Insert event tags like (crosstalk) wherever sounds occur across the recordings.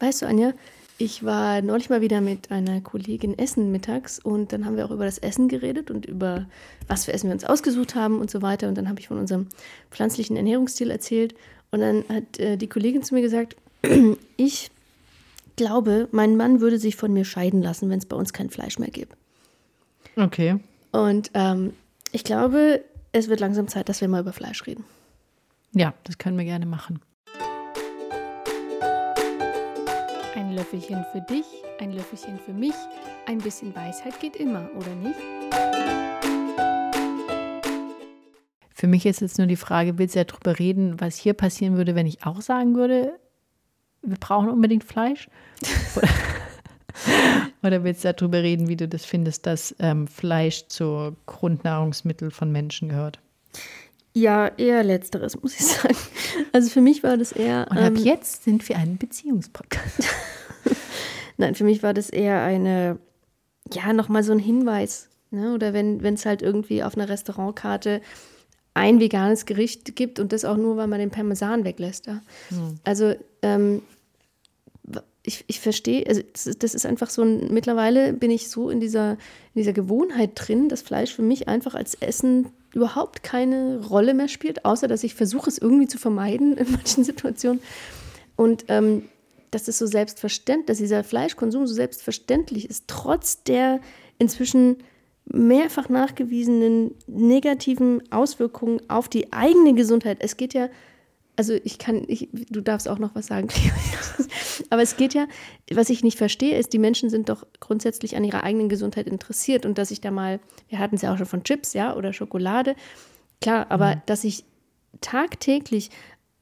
Weißt du, Anja, ich war neulich mal wieder mit einer Kollegin essen mittags und dann haben wir auch über das Essen geredet und über was für Essen wir uns ausgesucht haben und so weiter. Und dann habe ich von unserem pflanzlichen Ernährungsstil erzählt. Und dann hat äh, die Kollegin zu mir gesagt, (clears throat) ich glaube, mein Mann würde sich von mir scheiden lassen, wenn es bei uns kein Fleisch mehr gibt. Okay. Und ähm, ich glaube, es wird langsam Zeit, dass wir mal über Fleisch reden. Ja, das können wir gerne machen. Ein Löffelchen für dich, ein Löffelchen für mich. Ein bisschen Weisheit geht immer, oder nicht? Für mich ist jetzt nur die Frage, willst du ja darüber reden, was hier passieren würde, wenn ich auch sagen würde, wir brauchen unbedingt Fleisch? (laughs) Oder, willst du darüber reden, wie du das findest, dass ähm, Fleisch zur Grundnahrungsmittel von Menschen gehört? Ja, eher letzteres, muss ich (laughs) sagen. Also für mich war das eher. Und ab ähm, jetzt sind wir ein Beziehungspodcast. (laughs) (laughs) Nein, für mich war das eher eine, ja, nochmal so ein Hinweis. Ne? Oder wenn es halt irgendwie auf einer Restaurantkarte ein veganes Gericht gibt und das auch nur, weil man den Parmesan weglässt. Ja? Hm. Also ähm, ich, ich verstehe, also das ist einfach so ein, mittlerweile bin ich so in dieser, in dieser Gewohnheit drin, dass Fleisch für mich einfach als Essen überhaupt keine Rolle mehr spielt, außer dass ich versuche, es irgendwie zu vermeiden in manchen Situationen. Und ähm, dass es so selbstverständlich, dass dieser Fleischkonsum so selbstverständlich ist, trotz der inzwischen mehrfach nachgewiesenen negativen Auswirkungen auf die eigene Gesundheit. Es geht ja, also ich kann, ich, du darfst auch noch was sagen, aber es geht ja, was ich nicht verstehe, ist, die Menschen sind doch grundsätzlich an ihrer eigenen Gesundheit interessiert und dass ich da mal, wir hatten es ja auch schon von Chips, ja, oder Schokolade, klar, aber mhm. dass ich tagtäglich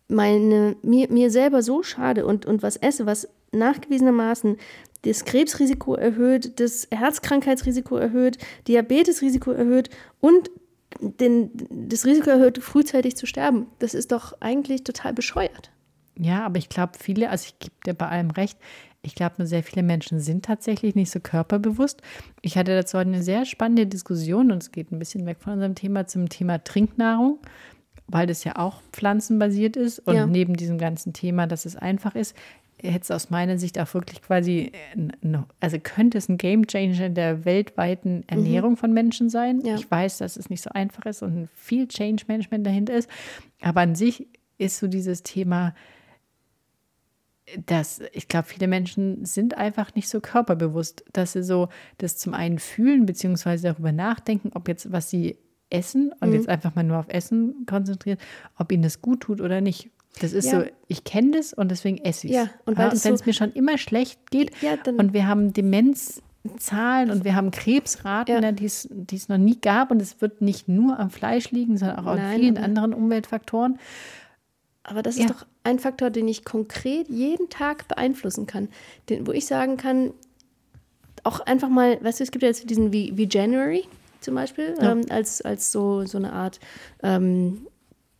meine, mir, mir selber so schade und, und was esse, was nachgewiesenermaßen das Krebsrisiko erhöht, das Herzkrankheitsrisiko erhöht, Diabetesrisiko erhöht und den, das Risiko erhöht, frühzeitig zu sterben. Das ist doch eigentlich total bescheuert. Ja, aber ich glaube, viele, also ich gebe dir bei allem recht, ich glaube, nur sehr viele Menschen sind tatsächlich nicht so körperbewusst. Ich hatte dazu eine sehr spannende Diskussion und es geht ein bisschen weg von unserem Thema zum Thema Trinknahrung weil das ja auch pflanzenbasiert ist und ja. neben diesem ganzen Thema, dass es einfach ist, hätte es aus meiner Sicht auch wirklich quasi, äh, also könnte es ein Game Changer in der weltweiten Ernährung mhm. von Menschen sein. Ja. Ich weiß, dass es nicht so einfach ist und viel Change Management dahinter ist, aber an sich ist so dieses Thema, dass ich glaube, viele Menschen sind einfach nicht so körperbewusst, dass sie so das zum einen fühlen, beziehungsweise darüber nachdenken, ob jetzt, was sie Essen und mhm. jetzt einfach mal nur auf Essen konzentriert, ob ihnen das gut tut oder nicht. Das ist ja. so, ich kenne das und deswegen esse ich es. Ja, und, ja, und wenn es so mir schon immer schlecht geht ja, und wir haben Demenzzahlen und wir haben Krebsraten, ja. die es noch nie gab und es wird nicht nur am Fleisch liegen, sondern auch an vielen anderen Umweltfaktoren. Aber das ist doch ein Faktor, den ich konkret jeden Tag beeinflussen kann. Den, wo ich sagen kann, auch einfach mal, weißt du, es gibt ja jetzt diesen wie, January, zum Beispiel, ähm, als, als so, so eine Art, ähm,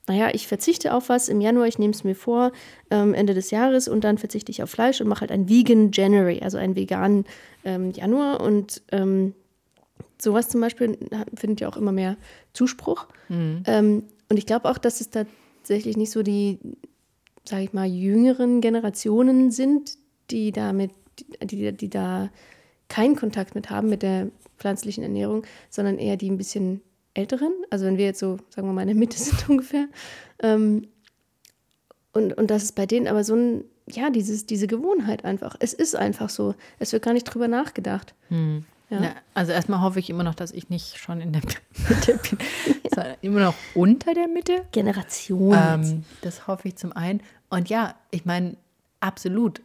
naja, ich verzichte auf was im Januar, ich nehme es mir vor, ähm, Ende des Jahres und dann verzichte ich auf Fleisch und mache halt ein Vegan January, also einen veganen ähm, Januar und ähm, sowas zum Beispiel findet ja auch immer mehr Zuspruch. Mhm. Ähm, und ich glaube auch, dass es tatsächlich nicht so die, sage ich mal, jüngeren Generationen sind, die damit, die, die da keinen Kontakt mit haben mit der pflanzlichen Ernährung, sondern eher die ein bisschen älteren. Also wenn wir jetzt so, sagen wir mal, in der Mitte (laughs) sind ungefähr. Ähm, und, und das ist bei denen aber so ein, ja, dieses, diese Gewohnheit einfach. Es ist einfach so. Es wird gar nicht drüber nachgedacht. Hm. Ja. Ja, also erstmal hoffe ich immer noch, dass ich nicht schon in der (laughs) Mitte bin, sondern immer noch unter der Mitte. Generation. Ähm, das hoffe ich zum einen. Und ja, ich meine, absolut.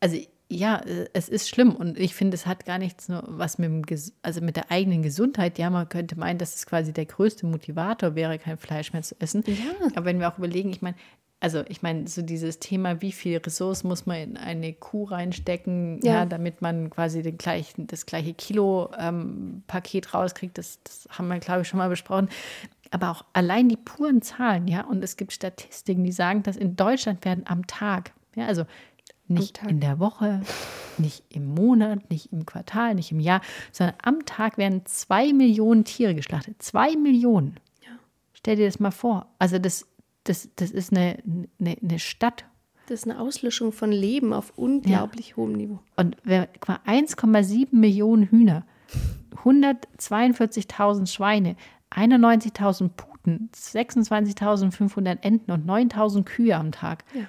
Also ja, äh, es ist schlimm und ich finde, es hat gar nichts nur was mit, dem, also mit der eigenen Gesundheit. Ja, man könnte meinen, dass es quasi der größte Motivator wäre, kein Fleisch mehr zu essen. Ja. Aber wenn wir auch überlegen, ich meine, also ich meine, so dieses Thema, wie viel Ressourcen muss man in eine Kuh reinstecken, ja, ja damit man quasi den gleichen, das gleiche Kilo-Paket ähm, rauskriegt, das, das haben wir, glaube ich, schon mal besprochen. Aber auch allein die puren Zahlen, ja, und es gibt Statistiken, die sagen, dass in Deutschland werden am Tag, ja, also nicht in der Woche, nicht im Monat, nicht im Quartal, nicht im Jahr, sondern am Tag werden zwei Millionen Tiere geschlachtet. Zwei Millionen. Ja. Stell dir das mal vor. Also das, das, das ist eine, eine, eine Stadt. Das ist eine Auslöschung von Leben auf unglaublich hohem Niveau. Und wer- guck mal, 1,7 Millionen Hühner, 142.000 Schweine, 91.000 Puten, 26.500 Enten und 9.000 Kühe am Tag. Ja.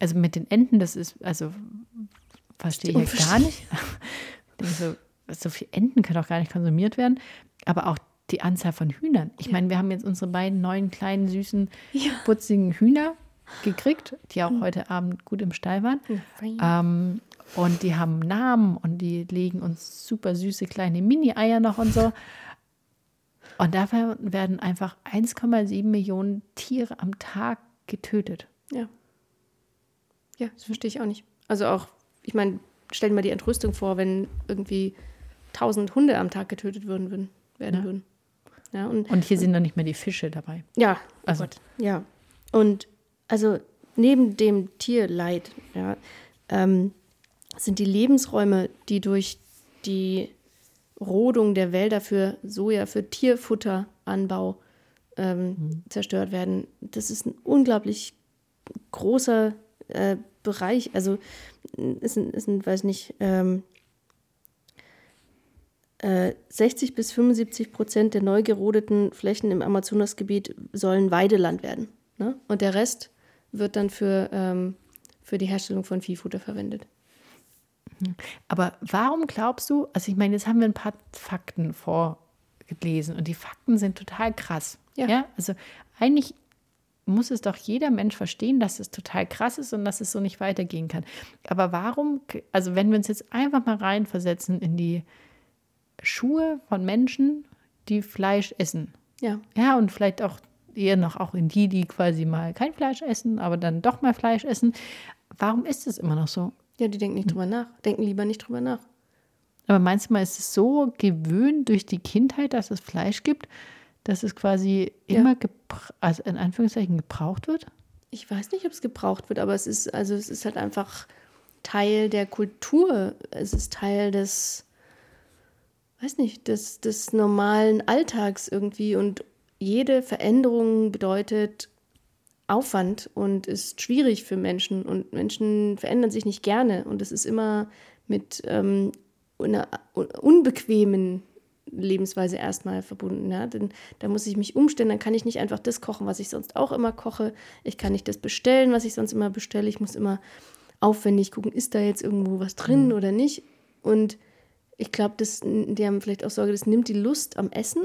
Also mit den Enten, das ist, also verstehe ich ja gar nicht. So, so viele Enten können auch gar nicht konsumiert werden. Aber auch die Anzahl von Hühnern. Ich meine, wir haben jetzt unsere beiden neuen kleinen, süßen, Ja. putzigen Hühner gekriegt, die auch heute Abend gut im Stall waren. Ähm, und die haben Namen und die legen uns super süße kleine Mini-Eier noch und so. Und dafür werden einfach 1,7 Millionen Tiere am Tag getötet. Ja. Ja, das verstehe ich auch nicht. Also auch, ich meine, stell dir mal die Entrüstung vor, wenn irgendwie tausend Hunde am Tag getötet würden, würden werden Ja. würden. Ja, und Und hier sind noch nicht mehr die Fische dabei. ja, oh Also- Gott, ja. Und also neben dem Tierleid, ja, ähm, sind die Lebensräume, die durch die Rodung der Wälder für Soja, für Tierfutteranbau ähm, zerstört werden. Das ist ein unglaublich großer äh, Bereich. Also es sind, es sind weiß nicht, ähm, äh, 60 bis 75 Prozent der neu gerodeten Flächen im Amazonasgebiet sollen Weideland werden. Ne? Und der Rest wird dann für, ähm, für die Herstellung von Viehfutter verwendet. Aber warum glaubst du, also ich meine, jetzt haben wir ein paar Fakten vorgelesen und die Fakten sind total krass. Ja. Also eigentlich muss es doch jeder Mensch verstehen, dass es total krass ist und dass es so nicht weitergehen kann. Aber warum, also wenn wir uns jetzt einfach mal reinversetzen in die Schuhe von Menschen, die Fleisch essen. Ja, Ja, und vielleicht auch eher noch auch in die, die quasi mal kein Fleisch essen, aber dann doch mal Fleisch essen. Warum ist es immer noch so? ja, die denken nicht drüber nach, denken lieber nicht drüber nach. Aber meinst du mal, ist es so gewöhnt durch die Kindheit, dass es Fleisch gibt, dass es quasi Ja. immer, also in Anführungszeichen, gebraucht wird? Ich weiß nicht, ob es gebraucht wird, aber es ist, also es ist halt einfach Teil der Kultur. Es ist Teil des, weiß nicht, des, des normalen Alltags irgendwie. Und jede Veränderung bedeutet Aufwand und ist schwierig für Menschen. Und Menschen verändern sich nicht gerne. Und es ist immer mit ähm, einer unbequemen Lebensweise erstmal verbunden. Ja? Denn da muss ich mich umstellen, dann kann ich nicht einfach das kochen, was ich sonst auch immer koche. Ich kann nicht das bestellen, was ich sonst immer bestelle. Ich muss immer aufwendig gucken, ist da jetzt irgendwo was drin oder nicht. Und ich glaube, das, die haben vielleicht auch Sorge, das nimmt die Lust am Essen.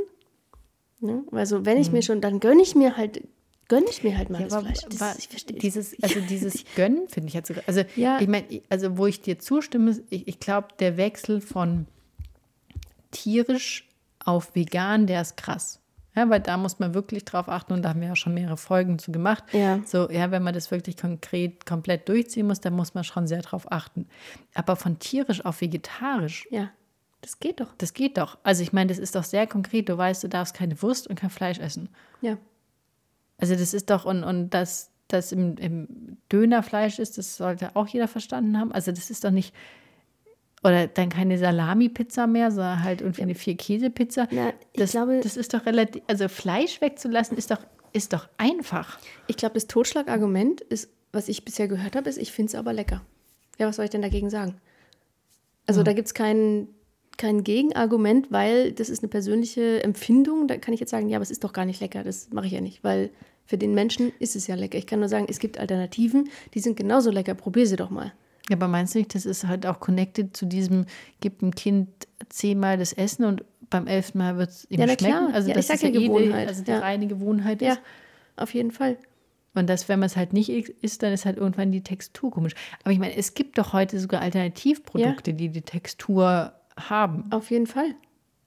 Ne? Also wenn ich mir schon, dann gönne ich mir halt, gönne ich mir halt mal das aber Fleisch. Das, war ich verstehe dieses, also dieses (laughs) Gönnen finde ich jetzt sogar. Also Ja. ich meine, also wo ich dir zustimme, ich, ich glaube, der Wechsel von tierisch auf vegan, der ist krass. Ja, weil da muss man wirklich drauf achten und da haben wir ja schon mehrere Folgen zu gemacht. Ja. So, ja, wenn man das wirklich konkret komplett durchziehen muss, dann muss man schon sehr drauf achten. Aber von tierisch auf vegetarisch, Ja, das geht doch. das geht doch. Also ich meine, das ist doch sehr konkret. Du weißt, du darfst keine Wurst und kein Fleisch essen. Ja. Also das ist doch, und, und dass das im, im Dönerfleisch ist, das sollte auch jeder verstanden haben. Also das ist doch nicht, oder dann keine Salami-Pizza mehr, sondern halt irgendwie eine Vier-Käse-Pizza. Das, glaube- das ist doch relativ, also Fleisch wegzulassen ist doch, ist doch einfach. Ich glaube, das Totschlagargument ist, was ich bisher gehört habe, ist, ich finde es aber lecker. Ja, was soll ich denn dagegen sagen? Also da gibt es kein, kein Gegenargument, weil das ist eine persönliche Empfindung. Da kann ich jetzt sagen, ja, aber es ist doch gar nicht lecker. Das mache ich ja nicht, weil für den Menschen ist es ja lecker. Ich kann nur sagen, es gibt Alternativen, die sind genauso lecker. Probier sie doch mal. Ja, aber meinst du nicht, das ist halt auch connected zu diesem, gibt ein Kind zehnmal das Essen und beim elften Mal wird es ihm Ja, schmecken? klar. Also Ja, das ist ja ja eh die, Gewohnheit. also die Ja. reine Gewohnheit Ja, ist. auf jeden Fall. Und das, wenn man es halt nicht isst, dann ist halt irgendwann die Textur komisch. Aber ich meine, es gibt doch heute sogar Alternativprodukte, die die Textur haben. Auf jeden Fall.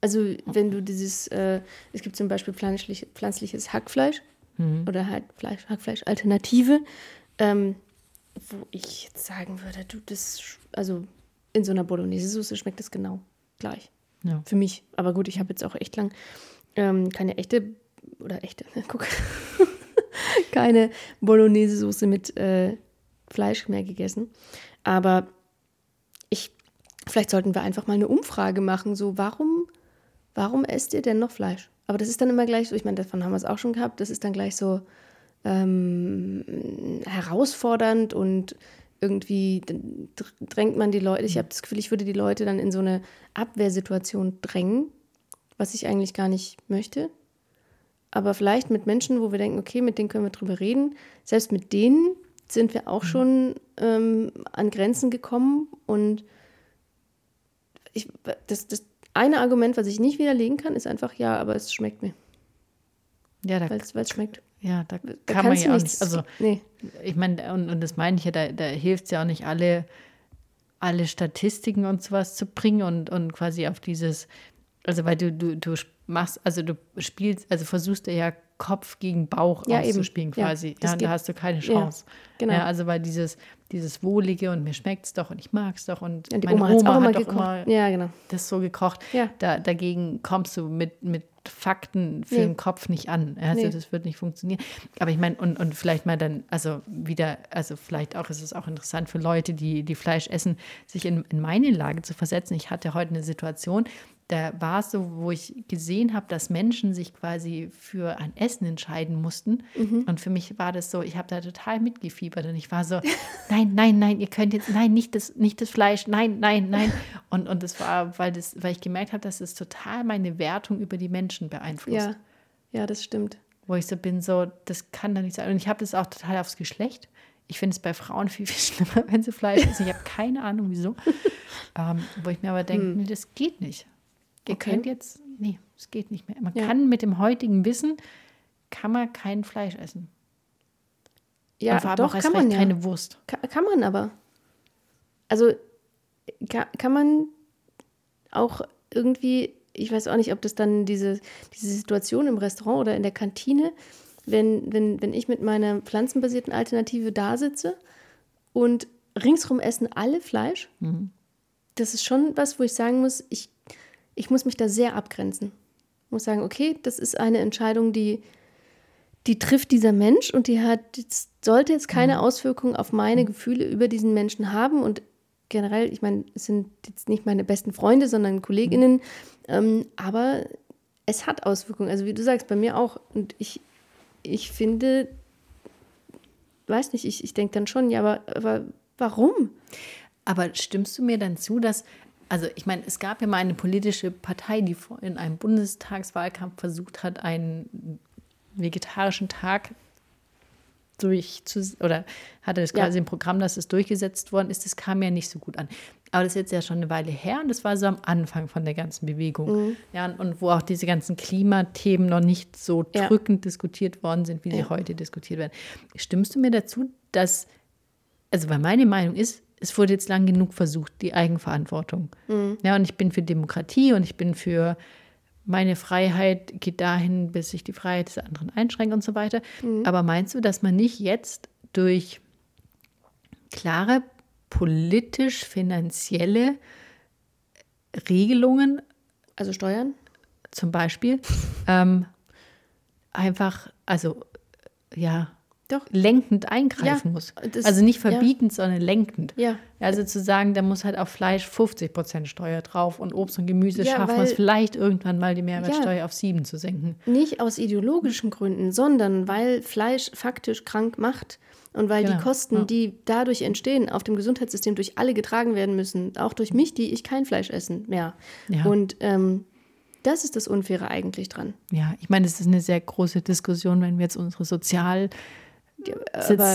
Also wenn du dieses, äh, es gibt zum Beispiel pflanzlich, pflanzliches Hackfleisch oder halt Fleisch, Hackfleisch-Alternative, ähm, wo ich jetzt sagen würde, du, das, also in so einer Bolognese-Soße schmeckt das genau gleich. Ja. Für mich. Aber gut, ich habe jetzt auch echt lang ähm, keine echte, oder echte, (laughs) guck, keine Bolognese-Soße mit äh, Fleisch mehr gegessen. Aber ich, vielleicht sollten wir einfach mal eine Umfrage machen, so warum, warum esst ihr denn noch Fleisch? Aber das ist dann immer gleich so, ich meine, davon haben wir es auch schon gehabt, das ist dann gleich so, ähm, herausfordernd und irgendwie drängt man die Leute, ich habe das Gefühl, ich würde die Leute dann in so eine Abwehrsituation drängen, was ich eigentlich gar nicht möchte. Aber vielleicht mit Menschen, wo wir denken, okay, mit denen können wir drüber reden, selbst mit denen sind wir auch mhm. schon ähm, an Grenzen gekommen. Und ich, das, das eine Argument, was ich nicht widerlegen kann, ist einfach, ja, aber es schmeckt mir. Ja, weil es schmeckt. Ja, da, da kann man ja auch nicht. Also, nee. ich meine, und, und das meine ich ja, da, da hilft es ja auch nicht, alle, alle Statistiken und sowas zu bringen und, und quasi auf dieses, also weil du, du, du machst, also du spielst, also versuchst du ja Kopf gegen Bauch ja, auszuspielen eben. quasi. Ja, ja da hast du keine Chance. Ja, genau. Ja, also weil dieses, dieses Wohlige und mir schmeckt es doch und ich mag es doch und ja, die meine Oma, Oma hat auch doch immer ja, genau. das so gekocht. Ja. Da, dagegen kommst du mit, mit Fakten für nee. den Kopf nicht an. Also nee. das wird nicht funktionieren. Aber ich meine, und, und vielleicht mal dann, also wieder, also vielleicht auch ist es auch interessant für Leute, die, die Fleisch essen, sich in, in meine Lage zu versetzen. Ich hatte heute eine Situation, da war es so, wo ich gesehen habe, dass Menschen sich quasi für ein Essen entscheiden mussten. Mhm. Und für mich war das so, ich habe da total mitgefiebert und ich war so, nein, nein, nein, ihr könnt jetzt, nein, nicht das, nicht das Fleisch, nein, nein, nein. (laughs) Und, und das war, weil, das, weil ich gemerkt habe, dass es total meine Wertung über die Menschen beeinflusst. Ja, ja, das stimmt. Wo ich so bin, so, das kann doch nicht sein. Und ich habe das auch total aufs Geschlecht. Ich finde es bei Frauen viel, viel (laughs) schlimmer, wenn sie Fleisch essen. Ich habe keine Ahnung, wieso. (laughs) ähm, wo ich mir aber denke, hm. nee, das geht nicht. Ihr okay. könnt jetzt, nee, es geht nicht mehr. Man ja. kann mit dem heutigen Wissen, kann man kein Fleisch essen. Ja, Und doch, kann man ja. keine Wurst. Kann, kann man aber. Also kann, kann man auch irgendwie, ich weiß auch nicht, ob das dann diese, diese Situation im Restaurant oder in der Kantine, wenn, wenn, wenn ich mit meiner pflanzenbasierten Alternative da sitze und ringsrum essen alle Fleisch, mhm. das ist schon was, wo ich sagen muss, ich ich muss mich da sehr abgrenzen. Ich muss sagen, okay, das ist eine Entscheidung, die, die trifft dieser Mensch und die hat, jetzt, sollte jetzt keine mhm. Auswirkungen auf meine mhm. Gefühle über diesen Menschen haben. Und generell, ich meine, es sind jetzt nicht meine besten Freunde, sondern Kolleginnen, mhm. ähm, aber es hat Auswirkungen. Also wie du sagst, bei mir auch. Und ich, ich finde, weiß nicht, ich, ich denke dann schon, ja, aber, aber warum? Aber stimmst du mir dann zu, dass also ich meine, es gab ja mal eine politische Partei, die in einem Bundestagswahlkampf versucht hat, einen vegetarischen Tag durch oder hatte das quasi ja. im Programm, dass es durchgesetzt worden ist. Das kam ja nicht so gut an. Aber das ist jetzt ja schon eine Weile her und das war so am Anfang von der ganzen Bewegung. Mhm. Ja, und, wo auch diese ganzen Klimathemen noch nicht so ja. drückend diskutiert worden sind, wie sie ja. heute diskutiert werden. Stimmst du mir dazu, dass, also weil meine Meinung ist, es wurde jetzt lang genug versucht, die Eigenverantwortung. Mhm. Ja, und ich bin für Demokratie und ich bin für meine Freiheit geht dahin, bis ich die Freiheit des anderen einschränke und so weiter. Mhm. Aber meinst du, dass man nicht jetzt durch klare politisch-finanzielle Regelungen, also Steuern zum Beispiel, (laughs) ähm, einfach, also ja, doch. lenkend eingreifen ja, muss. also nicht verbietend, ja. sondern lenkend. Ja. Also zu sagen, da muss halt auf Fleisch 50 Prozent Steuer drauf und Obst und Gemüse ja, schaffen wir es vielleicht irgendwann mal die Mehrwertsteuer auf 7 zu senken. Nicht aus ideologischen Gründen, sondern weil Fleisch faktisch krank macht und weil genau. die Kosten, die dadurch entstehen, auf dem Gesundheitssystem durch alle getragen werden müssen, auch durch mich, die ich kein Fleisch essen mehr. Und ähm, das ist das Unfaire eigentlich dran. Ja, ich meine, es ist eine sehr große Diskussion, wenn wir jetzt unsere Sozial-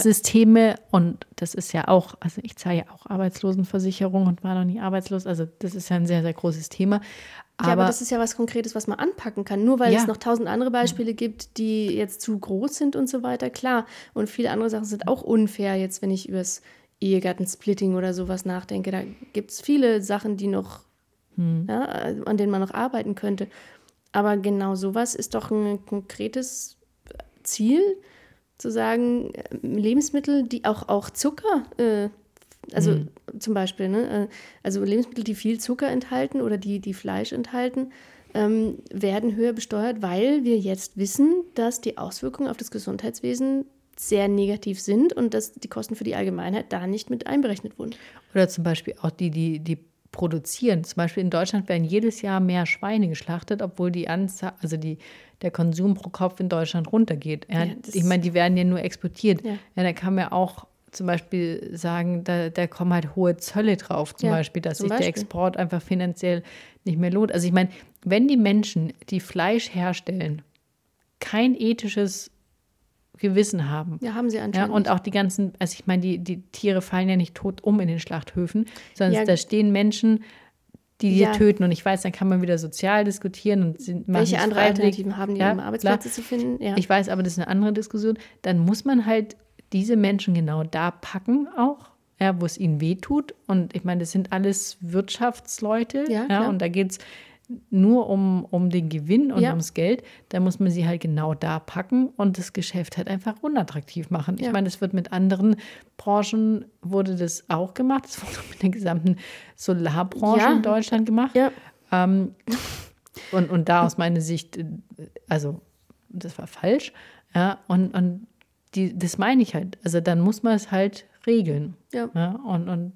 Systeme und das ist ja auch, also ich zahle ja auch Arbeitslosenversicherung und war noch nie arbeitslos, also das ist ja ein sehr, sehr großes Thema. Aber, ja, aber das ist ja was Konkretes, was man anpacken kann. Nur weil ja. es noch tausend andere Beispiele gibt, die jetzt zu groß sind und so weiter, klar. Und viele andere Sachen sind auch unfair, jetzt wenn ich über das Ehegattensplitting oder sowas nachdenke. Da gibt es viele Sachen, die noch, hm. ja, an denen man noch arbeiten könnte. Aber genau sowas ist doch ein konkretes Ziel, zu sagen, äh, Lebensmittel, die auch, auch Zucker, äh, also mhm. zum Beispiel, ne, äh, also Lebensmittel, die viel Zucker enthalten oder die, die Fleisch enthalten, ähm, werden höher besteuert, weil wir jetzt wissen, dass die Auswirkungen auf das Gesundheitswesen sehr negativ sind und dass die Kosten für die Allgemeinheit da nicht mit einberechnet wurden. Oder zum Beispiel auch die, die, die produzieren. Zum Beispiel in Deutschland werden jedes Jahr mehr Schweine geschlachtet, obwohl die Anzahl, also die, der Konsum pro Kopf in Deutschland runtergeht. Ja, ich meine, die werden ja nur exportiert. Ja. Ja, da kann man auch zum Beispiel sagen, da, da kommen halt hohe Zölle drauf, zum Ja, Beispiel, dass zum sich der Beispiel. Export einfach finanziell nicht mehr lohnt. Also ich meine, wenn die Menschen, die Fleisch herstellen, kein ethisches Gewissen haben, Ja, haben sie ja, anscheinend. und auch die ganzen, also ich meine, die, die Tiere fallen ja nicht tot um in den Schlachthöfen, sondern Ja. da stehen Menschen, die die Ja. töten. Und ich weiß, dann kann man wieder sozial diskutieren und sind, Welche andere freiwillig. Alternativen haben die, Ja, um klar. Arbeitsplätze zu finden? Ja. Ich weiß, aber das ist eine andere Diskussion. Dann muss man halt diese Menschen genau da packen auch, ja, wo es ihnen weh tut. Und ich meine, das sind alles Wirtschaftsleute. Ja, Ja, klar. und da geht es nur um, um den Gewinn und Ja. ums Geld. Da muss man sie halt genau da packen und das Geschäft halt einfach unattraktiv machen. Ich Ja. meine, das wird mit anderen Branchen, wurde das auch gemacht. Das wurde mit der gesamten Solarbranche Ja. in Deutschland gemacht. Ähm, und, und da aus meiner Sicht, äh, also das war falsch. Ja, und, und die, das meine ich halt. Also dann muss man es halt regeln. Ja, und, und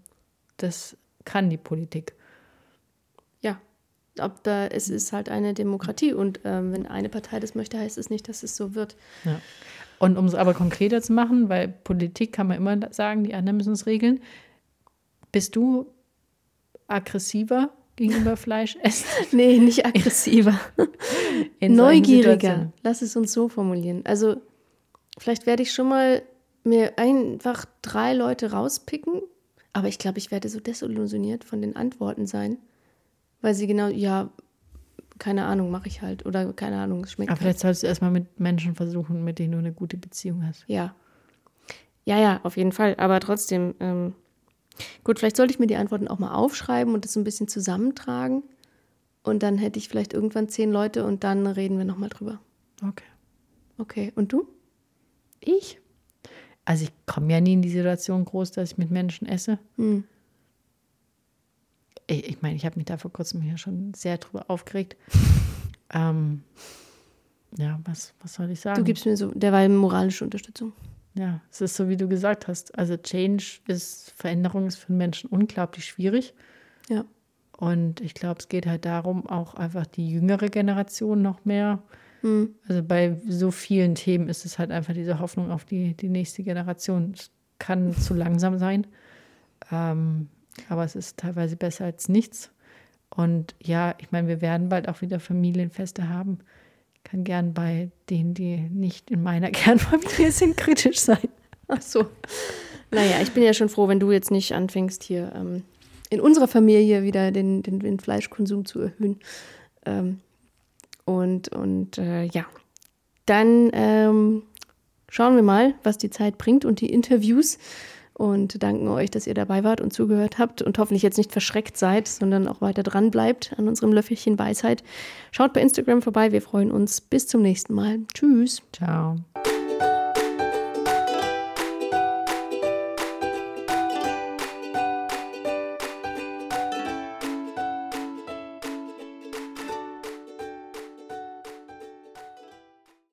das kann die Politik. Da, es ist halt eine Demokratie und ähm, wenn eine Partei das möchte, heißt es nicht, dass es so wird. Ja. Und um es aber konkreter zu machen, weil Politik kann man immer sagen, die anderen müssen es regeln. Bist du aggressiver gegenüber (laughs) Fleischessen? Nee, nicht aggressiver. (laughs) Neugieriger. Lass es uns so formulieren. Also, vielleicht werde ich schon mal mir einfach drei Leute rauspicken, aber ich glaube, ich werde so desillusioniert von den Antworten sein, weil sie genau, ja, keine Ahnung, mache ich halt. Oder keine Ahnung, es schmeckt Aber halt. vielleicht solltest du erstmal mit Menschen versuchen, mit denen du eine gute Beziehung hast. Ja. Ja, ja, auf jeden Fall. Aber trotzdem, ähm, gut, vielleicht sollte ich mir die Antworten auch mal aufschreiben und das so ein bisschen zusammentragen. Und dann hätte ich vielleicht irgendwann zehn Leute und dann reden wir nochmal drüber. Okay. Okay, und du? Ich? Also ich komme ja nie in die Situation groß, dass ich mit Menschen esse. Hm. Ich, ich meine, ich habe mich da vor kurzem hier schon sehr drüber aufgeregt. (laughs) ähm, ja, was, was soll ich sagen? Du gibst mir so derweil moralische Unterstützung. ja, es ist so, wie du gesagt hast. Also Change ist, Veränderung ist für Menschen unglaublich schwierig. Ja. Und ich glaube, es geht halt darum, auch einfach die jüngere Generation noch mehr. Hm. Also bei so vielen Themen ist es halt einfach diese Hoffnung auf die, die nächste Generation. Es kann zu langsam sein, ähm, aber es ist teilweise besser als nichts. Und ja, ich meine, wir werden bald auch wieder Familienfeste haben. Ich kann gern bei denen, die nicht in meiner (laughs) Kernfamilie sind, kritisch sein. Ach so. Naja, ich bin ja schon froh, wenn du jetzt nicht anfängst, hier ähm, in unserer Familie wieder den, den, den Fleischkonsum zu erhöhen. Ähm, und und äh, ja, dann ähm, schauen wir mal, was die Zeit bringt und die Interviews. Und danken euch, dass ihr dabei wart und zugehört habt und hoffentlich jetzt nicht verschreckt seid, sondern auch weiter dran bleibt an unserem Löffelchen Weisheit. Schaut bei Instagram vorbei, wir freuen uns. Bis zum nächsten Mal. Tschüss. Ciao.